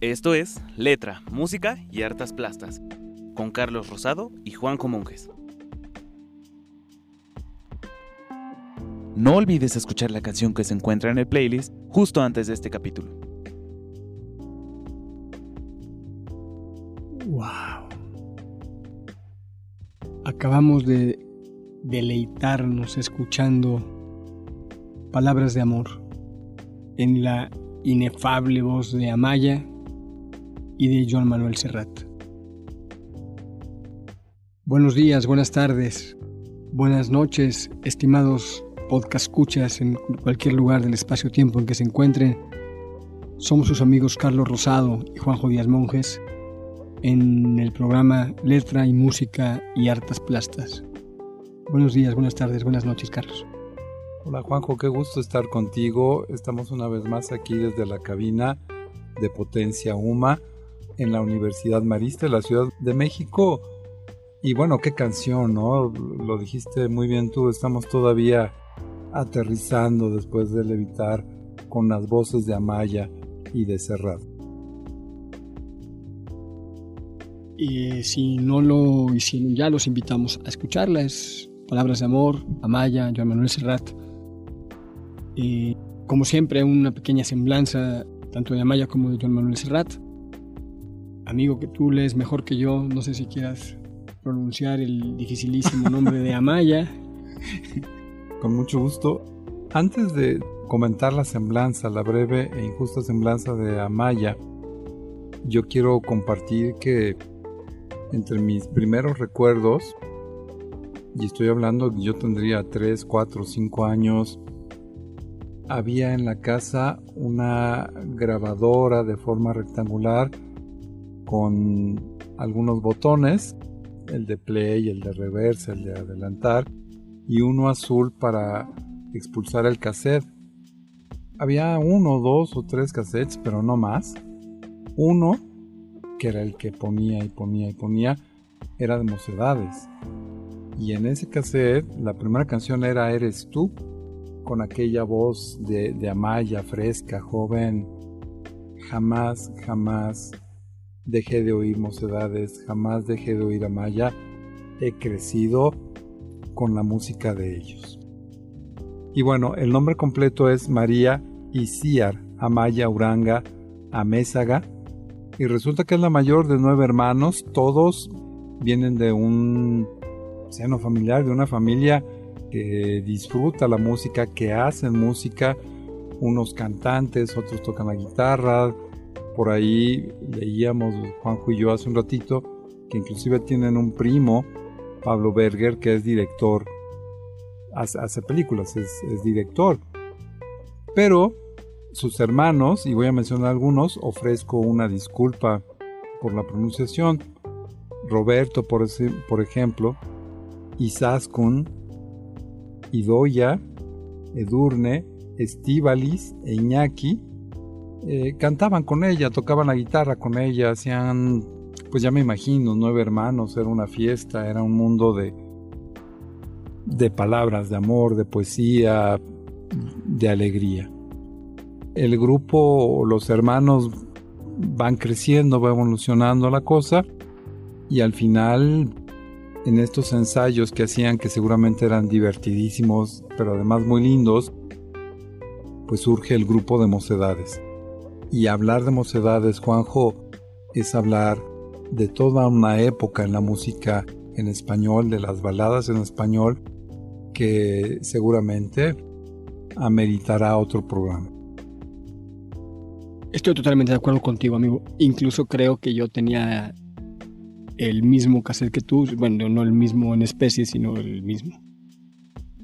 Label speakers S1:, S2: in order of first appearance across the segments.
S1: Esto es Letra, Música y Hartas Plastas, con Carlos Rosado y Juan Comunges. No olvides escuchar la canción que se encuentra en el playlist justo antes de este capítulo.
S2: ¡Wow! Acabamos de deleitarnos escuchando palabras de amor en la inefable voz de Amaya y de Joan Manuel Serrat. Buenos días, buenas tardes, buenas noches, estimados podcast escuchas en cualquier lugar del espacio-tiempo en que se encuentren. Somos sus amigos Carlos Rosado y Juanjo Díaz Monjes en el programa Letra y Música y Hartas Plastas. Buenos días, buenas tardes, buenas noches, Carlos.
S3: Hola Juanjo, qué gusto estar contigo. Estamos una vez más aquí desde la cabina de Potencia Uma en la Universidad Marista de la Ciudad de México. Y bueno, qué canción, ¿no? Lo dijiste muy bien tú, estamos todavía aterrizando después de levitar con las voces de Amaya y de Serrat.
S2: Y si no lo hicieron ya, los invitamos a escucharlas. Palabras de amor, Amaya, Joan Manuel Serrat. Y como siempre, una pequeña semblanza tanto de Amaya como de Joan Manuel Serrat amigo que tú lees mejor que yo, no sé si quieras pronunciar el dificilísimo nombre de Amaya.
S3: Con mucho gusto. Antes de comentar la semblanza, la breve e injusta semblanza de Amaya, yo quiero compartir que entre mis primeros recuerdos, y estoy hablando yo tendría 3, 4, 5 años, había en la casa una grabadora de forma rectangular con algunos botones, el de play, el de reverse, el de adelantar, y uno azul para expulsar el cassette. Había uno, dos o tres cassettes, pero no más. Uno, que era el que ponía y ponía y ponía, era de mocedades. Y en ese cassette, la primera canción era Eres tú, con aquella voz de, de Amaya fresca, joven. Jamás, jamás dejé de oír mocedades, jamás dejé de oír a Maya, he crecido con la música de ellos. Y bueno, el nombre completo es María Isiar Amaya Uranga Amézaga, y resulta que es la mayor de nueve hermanos, todos vienen de un seno familiar, de una familia que disfruta la música, que hacen música, unos cantantes, otros tocan la guitarra, por ahí leíamos Juanjo y yo hace un ratito que inclusive tienen un primo, Pablo Berger, que es director, hace, películas, es, director. Pero sus hermanos, y voy a mencionar algunos, ofrezco una disculpa por la pronunciación. Roberto, por, ese, por ejemplo, Isaskun, Idoya, Edurne, Estivalis e Iñaki eh, cantaban con ella, tocaban la guitarra con ella, hacían, pues ya me imagino, nueve hermanos, era una fiesta, era un mundo de, de palabras, de amor, de poesía, de alegría. El grupo, los hermanos van creciendo, va evolucionando la cosa y al final en estos ensayos que hacían que seguramente eran divertidísimos, pero además muy lindos, pues surge el grupo de mocedades. Y hablar de mocedades, Juanjo, es hablar de toda una época en la música en español, de las baladas en español, que seguramente ameritará otro programa.
S2: Estoy totalmente de acuerdo contigo, amigo. Incluso creo que yo tenía el mismo cassette que tú, bueno, no el mismo en especie, sino el mismo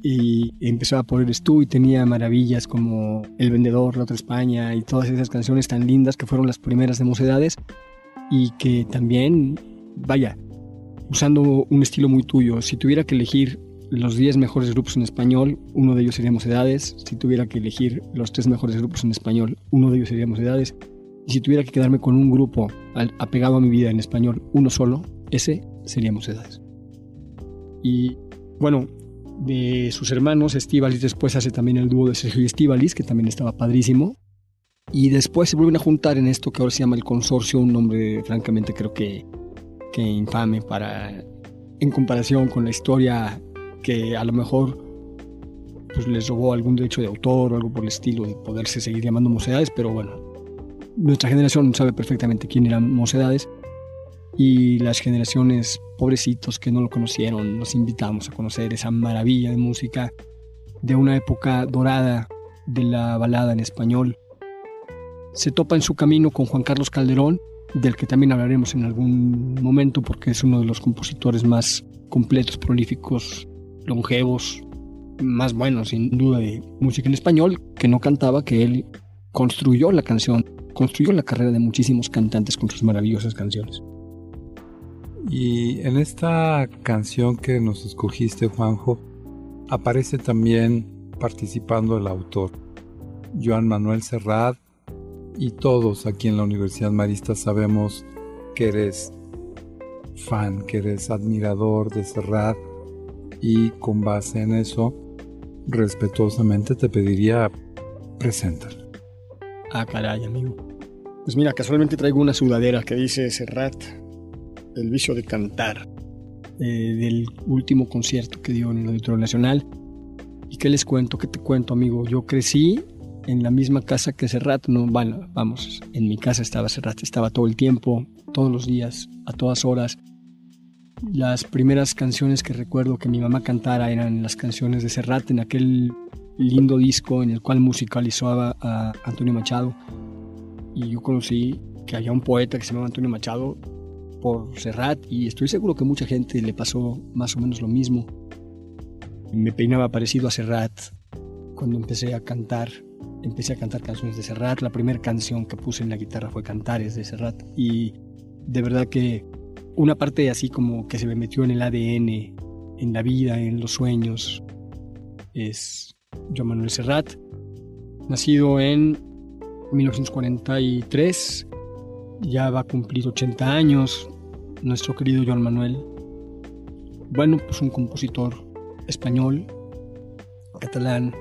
S2: y empezó a poner tú y tenía maravillas como El Vendedor, La Otra España y todas esas canciones tan lindas que fueron las primeras de Mocedades y que también, vaya, usando un estilo muy tuyo, si tuviera que elegir los 10 mejores grupos en español, uno de ellos sería Mocedades, si tuviera que elegir los 3 mejores grupos en español, uno de ellos sería Mocedades, y si tuviera que quedarme con un grupo apegado a mi vida en español, uno solo, ese sería Mocedades. Y bueno, de sus hermanos, Estivalis después hace también el dúo de Sergio y Estivalis, que también estaba padrísimo. Y después se vuelven a juntar en esto que ahora se llama el consorcio, un nombre francamente creo que, que infame para, en comparación con la historia que a lo mejor pues les robó algún derecho de autor o algo por el estilo de poderse seguir llamando mocedades, pero bueno, nuestra generación sabe perfectamente quién eran mocedades y las generaciones pobrecitos que no lo conocieron, nos invitamos a conocer esa maravilla de música de una época dorada de la balada en español. Se topa en su camino con Juan Carlos Calderón, del que también hablaremos en algún momento porque es uno de los compositores más completos, prolíficos, longevos, más buenos sin duda de música en español, que no cantaba, que él construyó la canción, construyó la carrera de muchísimos cantantes con sus maravillosas canciones.
S3: Y en esta canción que nos escogiste, Juanjo, aparece también participando el autor, Joan Manuel Serrat, y todos aquí en la Universidad Marista sabemos que eres fan, que eres admirador de Serrat y con base en eso, respetuosamente te pediría preséntalo.
S2: Ah, caray, amigo. Pues mira, casualmente traigo una sudadera que dice Serrat, el vicio de cantar, eh, del último concierto que dio en el Auditorio Nacional. ¿Y qué les cuento? ¿Qué te cuento, amigo? Yo crecí en la misma casa que Serrat, no, bueno, vamos, en mi casa estaba Serrat, estaba todo el tiempo, todos los días, a todas horas. Las primeras canciones que recuerdo que mi mamá cantara eran las canciones de Serrat en aquel lindo disco en el cual musicalizaba a Antonio Machado. Y yo conocí que había un poeta que se llamaba Antonio Machado por Serrat y estoy seguro que mucha gente le pasó más o menos lo mismo. Me peinaba parecido a Serrat cuando empecé a cantar empecé a cantar canciones de Serrat. La primera canción que puse en la guitarra fue Cantares de Serrat. Y de verdad que una parte así como que se me metió en el ADN, en la vida, en los sueños, es Joan Manuel Serrat. Nacido en 1943, ya va a cumplir 80 años, nuestro querido Joan Manuel. Bueno, pues un compositor español, catalán,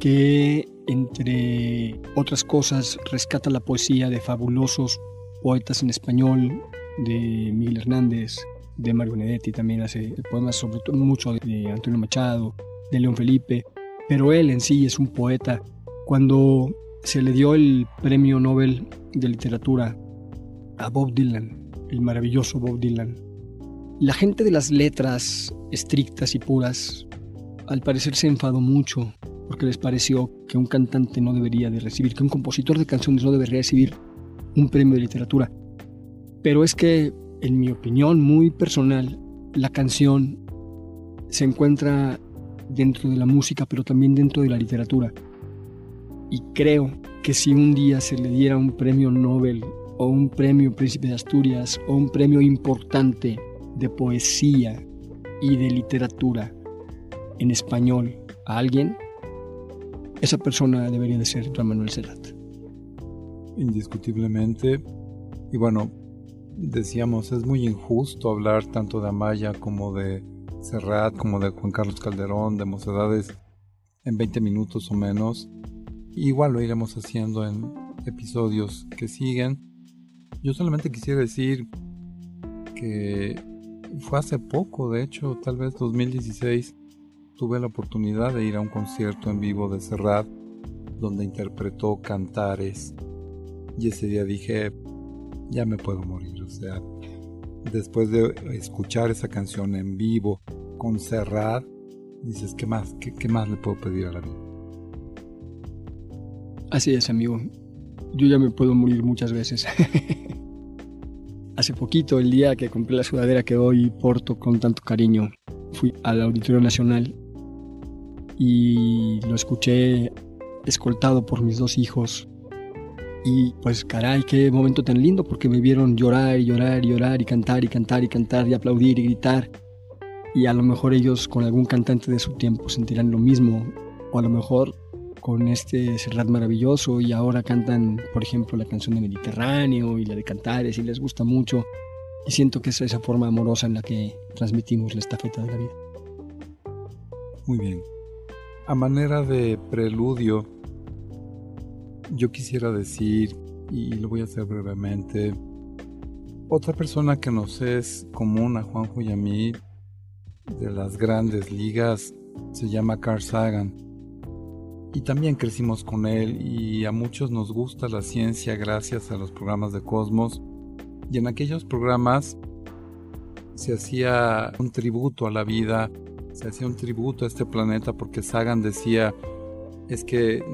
S2: que entre otras cosas rescata la poesía de fabulosos poetas en español, de Miguel Hernández, de Mario Benedetti, también hace poemas sobre todo mucho de Antonio Machado, de León Felipe, pero él en sí es un poeta. Cuando se le dio el premio Nobel de Literatura a Bob Dylan, el maravilloso Bob Dylan, la gente de las letras estrictas y puras al parecer se enfadó mucho porque les pareció que un cantante no debería de recibir, que un compositor de canciones no debería recibir un premio de literatura. Pero es que, en mi opinión muy personal, la canción se encuentra dentro de la música, pero también dentro de la literatura. Y creo que si un día se le diera un premio Nobel o un premio Príncipe de Asturias o un premio importante de poesía y de literatura en español a alguien, esa persona debería de ser Juan Manuel Serrat.
S3: Indiscutiblemente. Y bueno, decíamos, es muy injusto hablar tanto de Amaya como de Serrat, como de Juan Carlos Calderón, de Mocedades en 20 minutos o menos. Igual lo iremos haciendo en episodios que siguen. Yo solamente quisiera decir que fue hace poco, de hecho, tal vez 2016, tuve la oportunidad de ir a un concierto en vivo de Serrat donde interpretó Cantares y ese día dije ya me puedo morir o sea después de escuchar esa canción en vivo con Serrat dices qué más qué, qué más le puedo pedir a la vida
S2: así es amigo. Yo ya me puedo morir muchas veces hace poquito el día que compré la sudadera que hoy porto con tanto cariño fui al Auditorio Nacional y lo escuché escoltado por mis dos hijos. Y pues caray, qué momento tan lindo porque me vieron llorar y llorar y llorar y cantar y cantar y cantar y aplaudir y gritar. Y a lo mejor ellos con algún cantante de su tiempo sentirán lo mismo. O a lo mejor con este Serrat maravilloso y ahora cantan, por ejemplo, la canción de Mediterráneo y la de Cantares y les gusta mucho. Y siento que es esa forma amorosa en la que transmitimos la estafeta de la vida.
S3: Muy bien. A manera de preludio, yo quisiera decir, y lo voy a hacer brevemente, otra persona que nos es común a Juanjo y a mí, de las grandes ligas, se llama Carl Sagan. Y también crecimos con él y a muchos nos gusta la ciencia gracias a los programas de Cosmos. Y en aquellos programas se hacía un tributo a la vida, se hacía un tributo a este planeta porque Sagan decía, es que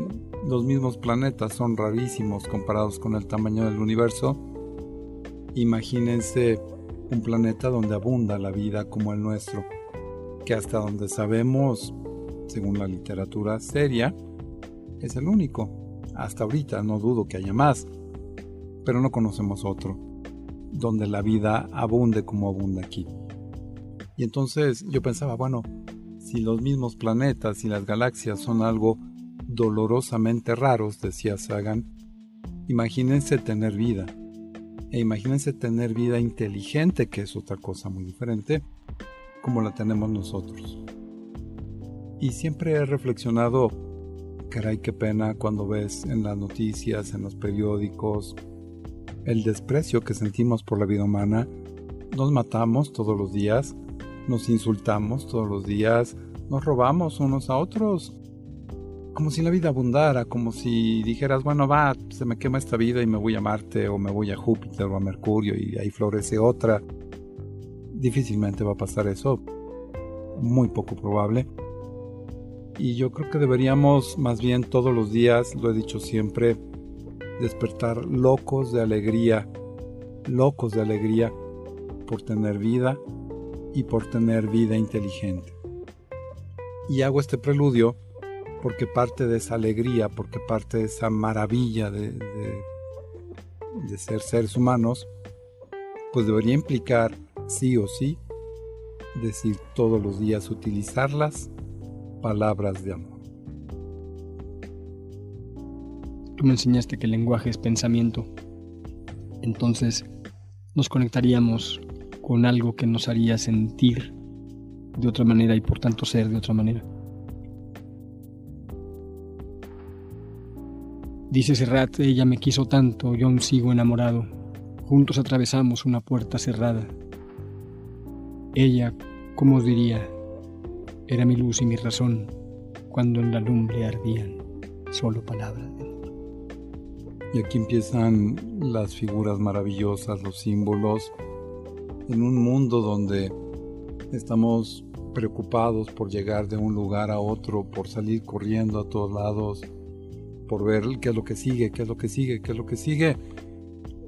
S3: los mismos planetas son rarísimos comparados con el tamaño del universo. Imagínense un planeta donde abunda la vida como el nuestro, que hasta donde sabemos, según la literatura seria, es el único. Hasta ahorita no dudo que haya más, pero no conocemos otro, donde la vida abunde como abunda aquí. Y entonces yo pensaba, bueno, si los mismos planetas y las galaxias son algo dolorosamente raros, decía Sagan, imagínense tener vida. E imagínense tener vida inteligente, que es otra cosa muy diferente, como la tenemos nosotros. Y siempre he reflexionado, caray, qué pena cuando ves en las noticias, en los periódicos, el desprecio que sentimos por la vida humana. Nos matamos todos los días, nos insultamos todos los días, nos robamos unos a otros, como si la vida abundara, como si dijeras, bueno, va, se me quema esta vida y me voy a Marte o me voy a Júpiter o a Mercurio y ahí florece otra. Difícilmente va a pasar eso, muy poco probable. Y yo creo que deberíamos más bien todos los días, lo he dicho siempre, despertar locos de alegría, locos de alegría por tener vida y por tener vida inteligente. Y hago este preludio porque parte de esa alegría, porque parte de esa maravilla de, de, ser seres humanos, pues debería implicar sí o sí decir todos los días, utilizarlas palabras de amor.
S2: Tú me enseñaste que el lenguaje es pensamiento. Entonces nos conectaríamos con algo que nos haría sentir de otra manera y por tanto ser de otra manera. Dice Serrat, ella me quiso tanto, yo aún sigo enamorado. Juntos atravesamos una puerta cerrada. Ella, ¿cómo os diría? Era mi luz y mi razón cuando en la lumbre ardían solo palabras.
S3: Y aquí empiezan las figuras maravillosas, los símbolos, en un mundo donde estamos preocupados por llegar de un lugar a otro, por salir corriendo a todos lados, por ver qué es lo que sigue, qué es lo que sigue, qué es lo que sigue.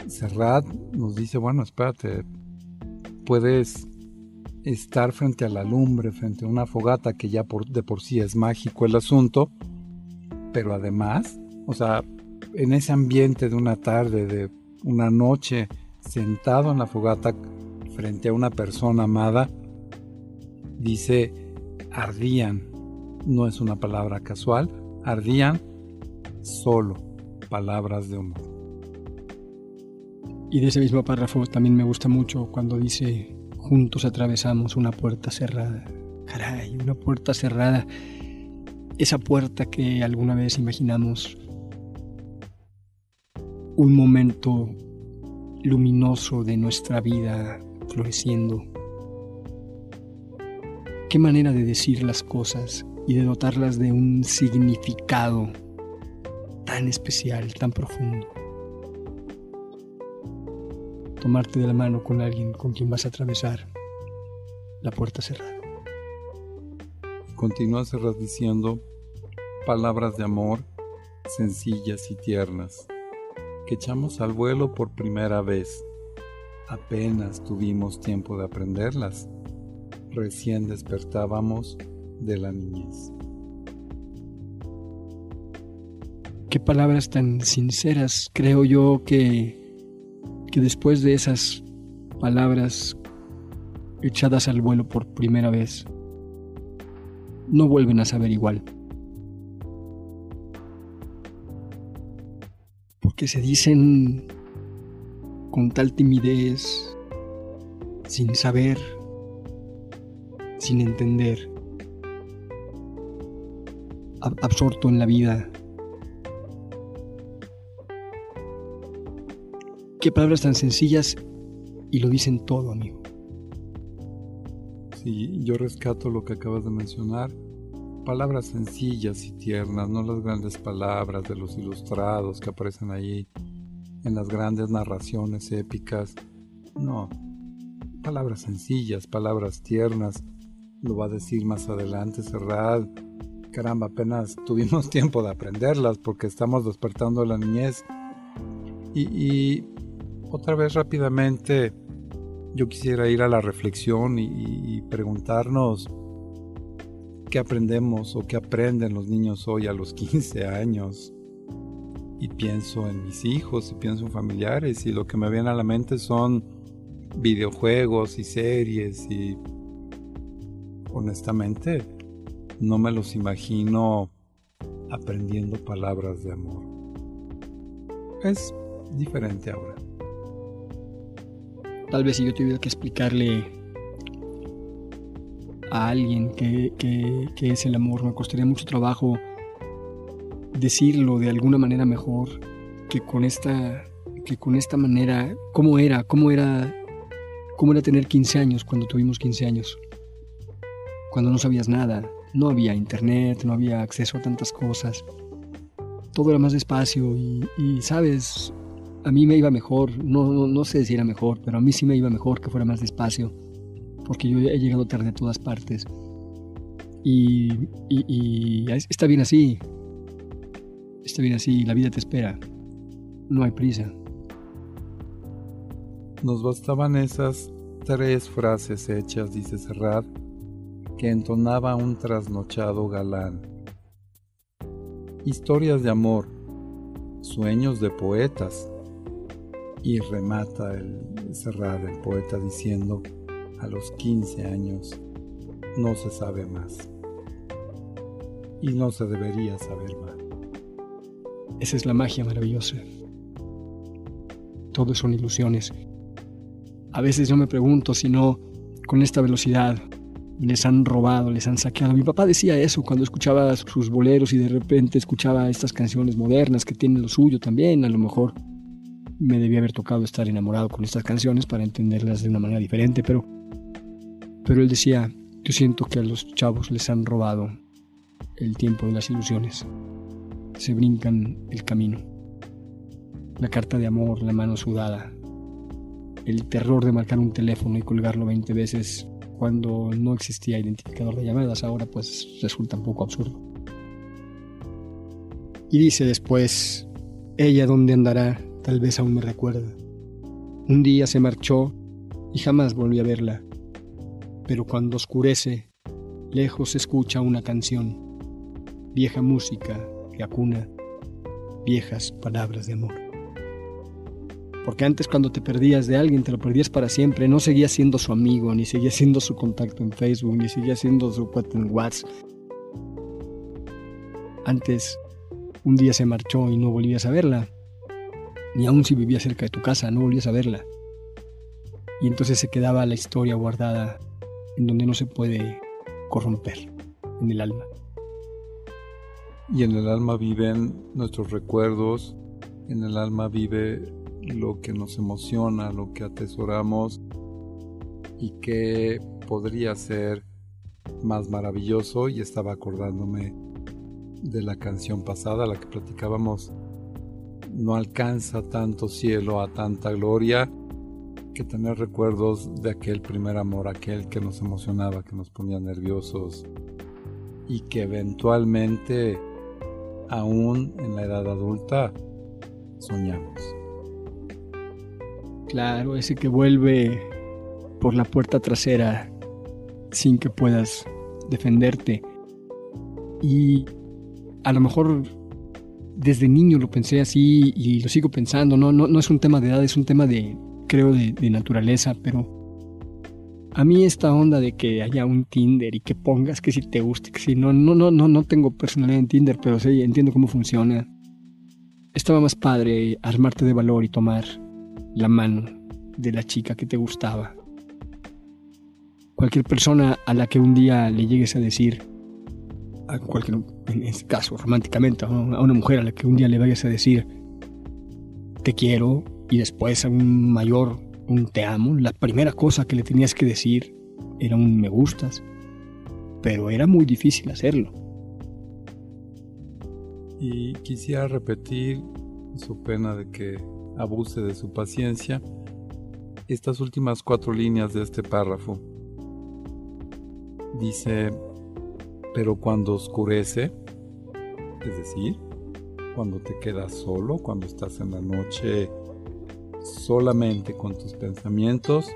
S3: Serrat nos dice, bueno, espérate, puedes estar frente a la lumbre, frente a una fogata que ya por, de por sí es mágico el asunto, pero además, o sea, en ese ambiente de una tarde, de una noche, sentado en la fogata frente a una persona amada, dice, ardían, no es una palabra casual, ardían solo palabras de amor.
S2: Y de ese mismo párrafo también me gusta mucho cuando dice, juntos atravesamos una puerta cerrada. Caray, una puerta cerrada. Esa puerta que alguna vez imaginamos un momento luminoso de nuestra vida floreciendo. Qué manera de decir las cosas y de dotarlas de un significado tan especial, tan profundo. Tomarte de la mano con alguien con quien vas a atravesar la puerta cerrada.
S3: Continúa cerrar diciendo palabras de amor sencillas y tiernas que echamos al vuelo por primera vez. Apenas tuvimos tiempo de aprenderlas. Recién despertábamos de la niñez.
S2: qué palabras tan sinceras. Creo yo que, que después de esas palabras echadas al vuelo por primera vez, no vuelven a saber igual. Porque se dicen con tal timidez, sin saber, sin entender, absorto en la vida qué palabras tan sencillas y lo dicen todo, amigo.
S3: Sí, yo rescato lo que acabas de mencionar. Palabras sencillas y tiernas, no las grandes palabras de los ilustrados que aparecen ahí en las grandes narraciones épicas. No, palabras sencillas, palabras tiernas. Lo va a decir más adelante Serrat. Caramba, apenas tuvimos tiempo de aprenderlas porque estamos despertando la niñez. Y, otra vez rápidamente, yo quisiera ir a la reflexión y, preguntarnos qué aprendemos o qué aprenden los niños hoy a los 15 años. Y pienso en mis hijos y pienso en familiares y lo que me viene a la mente son videojuegos y series y honestamente no me los imagino aprendiendo palabras de amor. Es diferente ahora.
S2: Tal vez si yo tuviera que explicarle a alguien qué es el amor, me costaría mucho trabajo decirlo de alguna manera mejor que con esta que con esta manera, cómo era, cómo era cómo era tener 15 años cuando tuvimos 15 años. Cuando no sabías nada, no había internet, no había acceso a tantas cosas. Todo era más despacio y, sabes, a mí me iba mejor, no, no, sé si era mejor, pero a mí sí me iba mejor que fuera más despacio, porque yo he llegado tarde a todas partes. Y, está bien así, está bien así, la vida te espera, no hay prisa.
S3: Nos bastaban esas tres frases hechas, dice Serrat, que entonaba un trasnochado galán. Historias de amor, sueños de poetas. Y remata el Serrat, el poeta, diciendo, a los 15 años no se sabe más. Y no se debería saber más.
S2: Esa es la magia maravillosa. Todo son ilusiones. A veces yo me pregunto si no, con esta velocidad, les han robado, les han saqueado. Mi papá decía eso cuando escuchaba sus boleros y de repente escuchaba estas canciones modernas que tienen lo suyo también. A lo mejor me debía haber tocado estar enamorado con estas canciones para entenderlas de una manera diferente, pero, pero él decía, yo siento que a los chavos les han robado el tiempo de las ilusiones. Se brincan el camino. La carta de amor, la mano sudada, el terror de marcar un teléfono y colgarlo 20 veces cuando no existía identificador de llamadas, ahora pues resulta un poco absurdo. Y dice después, ella dónde andará, tal vez aún me recuerda. Un día se marchó y jamás volví a verla, pero cuando oscurece, lejos se escucha una canción, vieja música que acuna viejas palabras de amor. Porque antes cuando te perdías de alguien, te lo perdías para siempre. No seguías siendo su amigo, ni seguías siendo su contacto en Facebook, ni seguías siendo su cuate en WhatsApp. Antes, un día se marchó y no volvías a verla. Ni aun si vivía cerca de tu casa, no volvías a verla. Y entonces se quedaba la historia guardada en donde no se puede corromper, en el alma.
S3: Y en el alma viven nuestros recuerdos, en el alma vive lo que nos emociona, lo que atesoramos y que podría ser más maravilloso y estaba acordándome de la canción pasada, la que platicábamos, no alcanza tanto cielo a tanta gloria que tener recuerdos de aquel primer amor, aquel que nos emocionaba, que nos ponía nerviosos y que eventualmente, aún en la edad adulta, soñamos.
S2: Claro, ese que vuelve por la puerta trasera sin que puedas defenderte. Y a lo mejor desde niño lo pensé así y lo sigo pensando. No, no, no es un tema de edad, es un tema de, creo, de, naturaleza, pero a mí esta onda de que haya un Tinder y que pongas que si te guste, que si no, no, no, no, no tengo personalidad en Tinder, pero sí entiendo cómo funciona. Estaba más padre armarte de valor y tomar la mano de la chica que te gustaba. Cualquier persona a la que un día le llegues a decir, a cualquier, en este caso románticamente, a una mujer a la que un día le vayas a decir, te quiero, y después un mayor, un te amo, la primera cosa que le tenías que decir era un me gustas, pero era muy difícil hacerlo.
S3: Y quisiera repetir, su pena de que abuse de su paciencia, estas últimas cuatro líneas de este párrafo. Dice, pero cuando oscurece, es decir, cuando te quedas solo, cuando estás en la noche solamente con tus pensamientos,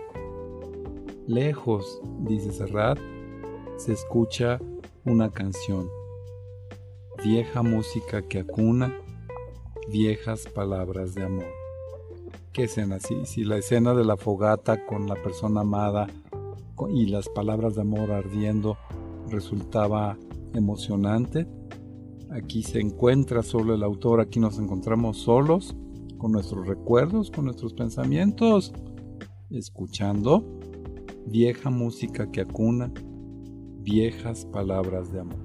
S3: lejos, dice Serrat, se escucha una canción, vieja música que acuna, viejas palabras de amor. ¿Qué escena? Si, si la escena de la fogata con la persona amada y las palabras de amor ardiendo resultaba emocionante, aquí se encuentra solo el autor, aquí nos encontramos solos, con nuestros recuerdos, con nuestros pensamientos, escuchando vieja música que acuna, viejas palabras de amor.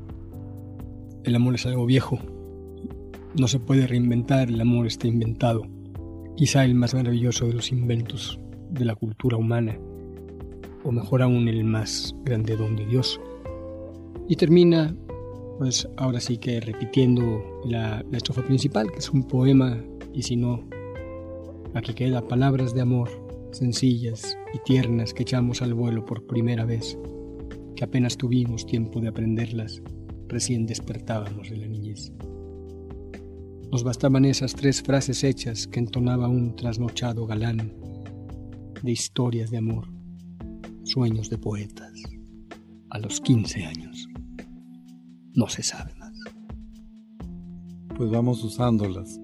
S2: El amor es algo viejo, no se puede reinventar, el amor está inventado, quizá el más maravilloso de los inventos de la cultura humana, o mejor aún el más grande don de Dios. Y termina, pues ahora sí que repitiendo la, estrofa principal, que es un poema, y si no, aquí queda palabras de amor, sencillas y tiernas que echamos al vuelo por primera vez, que apenas tuvimos tiempo de aprenderlas, recién despertábamos de la niñez. Nos bastaban esas tres frases hechas que entonaba un trasnochado galán de historias de amor, sueños de poetas, a los 15 años. No se sabe más.
S3: Pues vamos usándolas.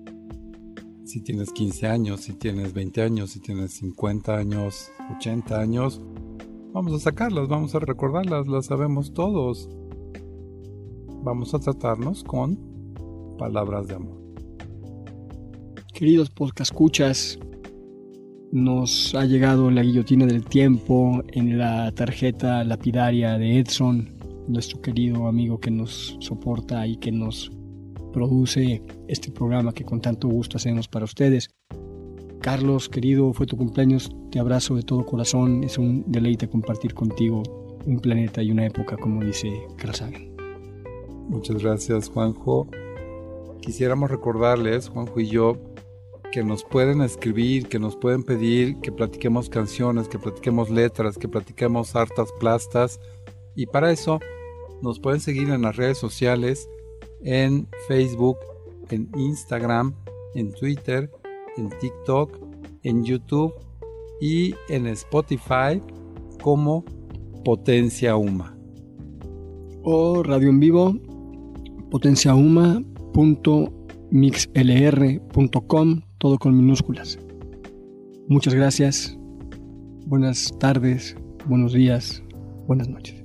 S3: Si tienes 15 años, si tienes 20 años, si tienes 50 años, 80 años, vamos a sacarlas, vamos a recordarlas, las sabemos todos. Vamos a tratarnos con palabras de amor.
S2: Queridos escuchas, nos ha llegado la guillotina del tiempo en la tarjeta lapidaria de Edson, nuestro querido amigo que nos soporta y que nos produce este programa que con tanto gusto hacemos para ustedes. Carlos, querido, fue tu cumpleaños, te abrazo de todo corazón, es un deleite compartir contigo un planeta y una época, como dice Carl.
S3: Muchas gracias, Juanjo. Quisiéramos recordarles, Juanjo y yo, que nos pueden escribir, que nos pueden pedir que platiquemos canciones, que platiquemos letras, que platiquemos hartas plastas. Y para eso nos pueden seguir en las redes sociales, en Facebook, en Instagram, en Twitter, en TikTok, en YouTube y en Spotify como Potencia Uma.
S2: O radio en vivo, potenciauma.mixlr.com todo con minúsculas. Muchas gracias, buenas tardes, buenos días, buenas noches.